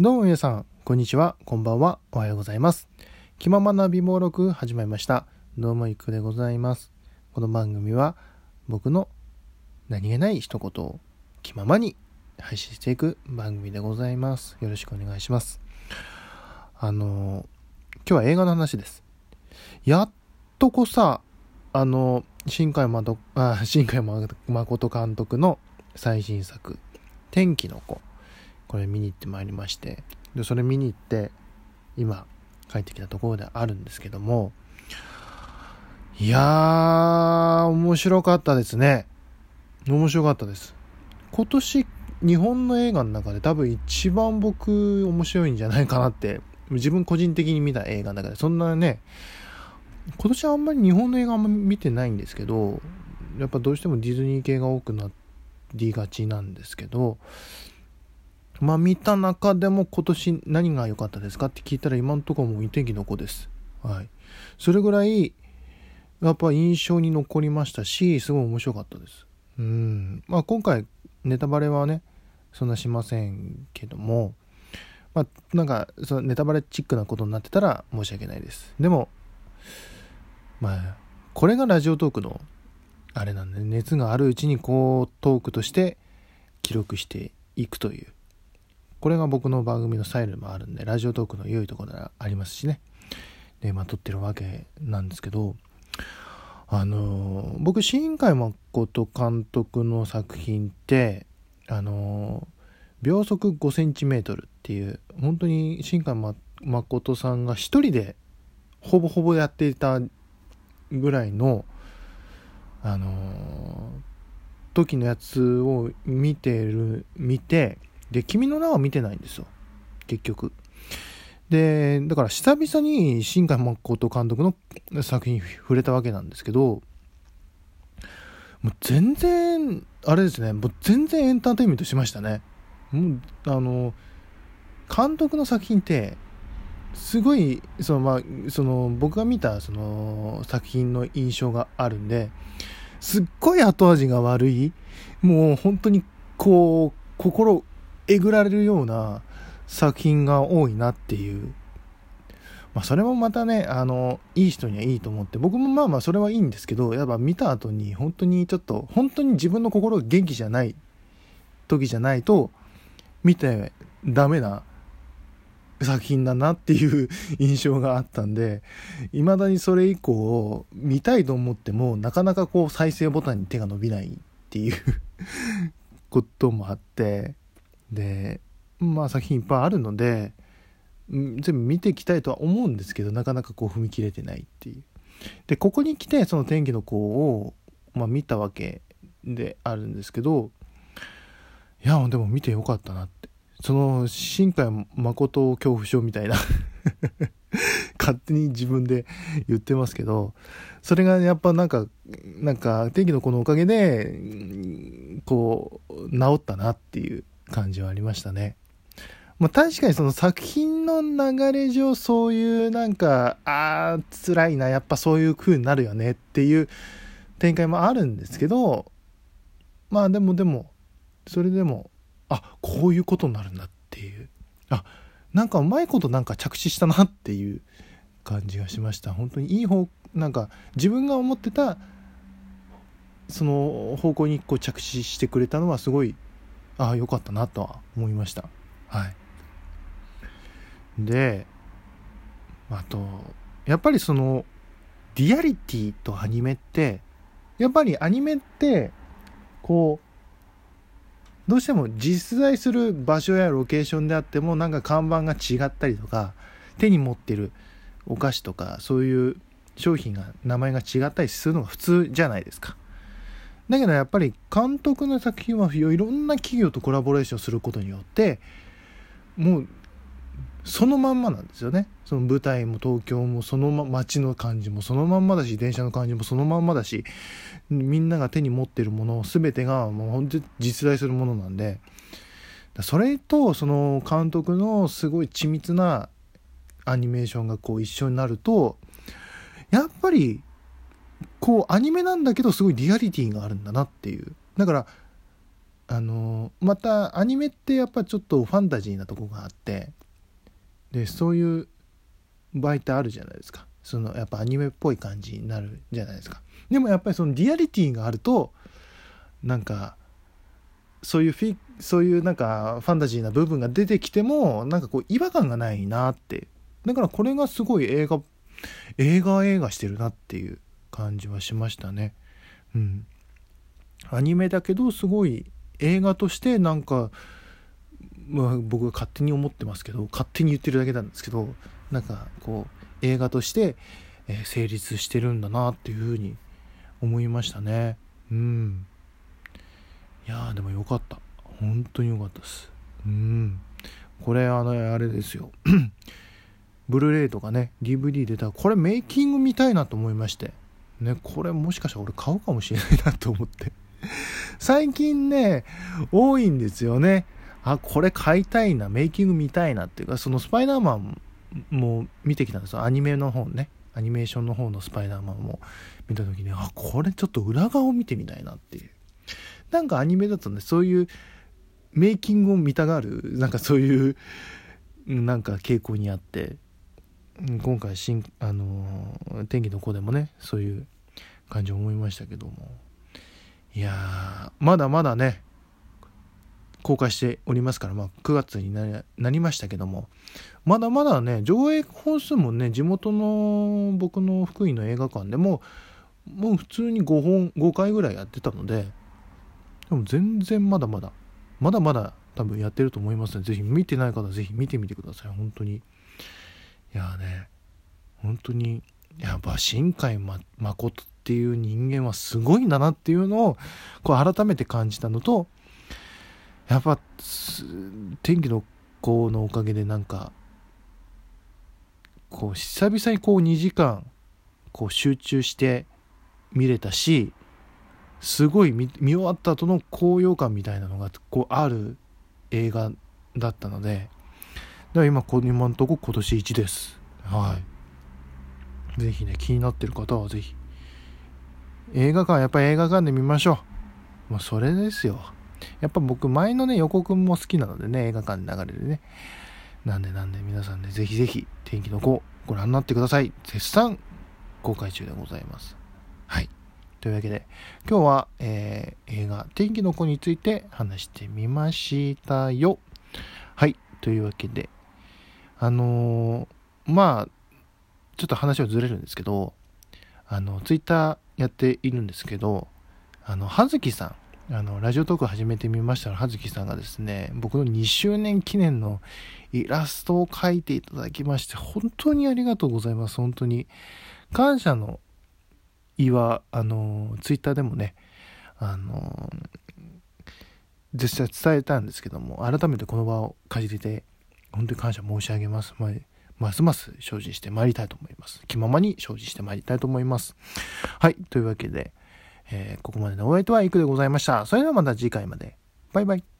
どうも皆さん、こんにちは、こんばんは、おはようございます。気ままな美貌録始まりました。どうもいくでございます。この番組は僕の何気ない一言を気ままに配信していく番組でございます。よろしくお願いします。あの、今日は映画の話です。やっとこさ、あの、新海誠、新海誠監督の最新作、天気の子。これ見に行ってまいりましてでそれ見に行って今帰ってきたところであるんですけどもいやー面白かったですね。面白かったです。今年日本の映画の中で多分一番僕面白いんじゃないかなって自分個人的に見た映画の中でそんなね今年はあんまり日本の映画あんま見てないんですけどやっぱどうしてもディズニー系が多くなりがちなんですけどまあ見た中でも今年何が良かったですかって聞いたら今のとこもう天気の子です。はい。それぐらいやっぱ印象に残りましたし、すごい面白かったです。うん。まあ今回ネタバレはね、そんなしませんけども、まあなんかそのネタバレチックなことになってたら申し訳ないです。でも、まあこれがラジオトークのあれなんで、熱があるうちにこうトークとして記録していくというこれが僕の番組のスタイルもあるんで、ラジオトークの良いところがありますしね。で、まあ、撮ってるわけなんですけど、あの、僕、新海誠監督の作品って、あの、秒速5センチメートルっていう、本当に新海誠さんが一人でほぼほぼやっていたぐらいの、あの、時のやつを見てる、見て、で、君の名は見てないんですよ。結局。で、だから久々に新海誠監督の作品触れたわけなんですけど、もう全然、あれですね、もう全然エンターテインメントしましたね。もう、あの、監督の作品って、すごい、その、まあ、その、僕が見た、その、作品の印象があるんで、すっごい後味が悪い、もう本当に、こう、心えぐられるような作品が多いなっていう。まあそれもまたね、あの、いい人にはいいと思って、僕もまあまあそれはいいんですけど、やっぱ見た後に本当にちょっと、本当に自分の心が元気じゃない時じゃないと、見てダメな作品だなっていう 印象があったんで、未だにそれ以降、見たいと思っても、なかなかこう再生ボタンに手が伸びないっていう こともあって、でまあ作品いっぱいあるので全部見ていきたいとは思うんですけどなかなかこう踏み切れてないっていう。でここに来てその天気の子を、まあ、見たわけであるんですけどいやでも見てよかったなって。その新海誠恐怖症みたいな 勝手に自分で言ってますけどそれがやっぱなんかなんか天気の子のおかげでこう治ったなっていう。感じはありましたね。まあ、確かにその作品の流れ上そういうなんかああ辛いなやっぱそういう風になるよねっていう展開もあるんですけどまあでもでもそれでもあこういうことになるんだっていうあなんかうまいことなんか着地したなっていう感じがしました本当にいい方なんか自分が思ってたその方向にこう着地してくれたのはすごいああよかったなとは思いました。はい。であとやっぱりそのリアリティとアニメってやっぱりアニメってこうどうしても実在する場所やロケーションであってもなんか看板が違ったりとか手に持ってるお菓子とかそういう商品が名前が違ったりするのが普通じゃないですか。だけどやっぱり監督の作品はいろんな企業とコラボレーションすることによってもうそのまんまなんですよね。その舞台も東京もその、ま、街の感じもそのまんまだし電車の感じもそのまんまだしみんなが手に持ってるもの全てがもう本当に実在するものなんで。それとその監督のすごい緻密なアニメーションがこう一緒になるとやっぱりこうアニメなんだけどすごいリアリティがあるんだなっていう。だからあのまたアニメってやっぱちょっとファンタジーなとこがあってでそういう場合ってあるじゃないですか。そのやっぱアニメっぽい感じになるじゃないですか。でもやっぱりそのリアリティがあるとなんかそういうフィそういうなんかファンタジーな部分が出てきてもなんかこう違和感がないなって。だからこれがすごい映画映画映画してるなっていう。感じはしましたね。うん。アニメだけどすごい映画としてなんか、まあ、僕が勝手に思ってますけど勝手に言ってるだけなんですけどなんかこう映画として、え、成立してるんだなっていうふうに思いましたね。うん。いやでもよかった。本当によかったです。うん。これあのあれですよ。ブルーレイとかね DVD 出たらこれメイキング見たいなと思いまして。ねこれもしかしたら俺買うかもしれないなと思って。最近ね多いんですよね。あこれ買いたいなメイキング見たいなっていうかそのスパイダーマンも見てきたんですよ。アニメの方ね。アニメーションの方のスパイダーマンも。見た時にあこれちょっと裏側を見てみたいなっていう。なんかアニメだとねそういうメイキングを見たがるなんかそういうなんか傾向にあって。今回新あの天気の子でもねそういう感じを思いましたけども。いやまだまだね公開しておりますから、まあ、9月になりましたけども。まだまだね上映本数もね地元の僕の福井の映画館でももう普通に5本5回ぐらいやってたのででも全然まだまだまだまだ多分やってると思いますのでぜひ見てない方はぜひ見てみてください。本当に。いやね本当にやっぱ新海誠っていう人間はすごいんだなっていうのをこう改めて感じたのとやっぱ天気の子のおかげでなんかこう久々にこう2時間こう集中して見れたしすごい見終わった後の高揚感みたいなのがこうある映画だったのでら今今のとこ今年1です。はい。ぜひね気になってる方はぜひ。映画館やっぱり映画館で見ましょう。もうそれですよ。やっぱ僕前のね予告も好きなのでね映画館で流れるね。なんでなんで皆さんねぜひぜひ天気の子ご覧になってください。絶賛公開中でございます。はい。というわけで今日は、えー、映画天気の子について話してみましたよ。はい。というわけであのー、まあちょっと話はずれるんですけどあのツイッターやっているんですけどあの葉月さんあの、ラジオトーク始めてみましたら、はずきさんがですね、僕の2周年記念のイラストを描いていただきまして、本当にありがとうございます。本当に。感謝の意は、あの、ツイッターでもね、あの、実際伝えたんですけども、改めてこの場を借りて、本当に感謝申し上げます。まあ、ますます精進してまいりたいと思います。気ままに精進してまいりたいと思います。はい、というわけで、えー、ここまでのお相手はいくでございました。それではまた次回まで。バイバイ。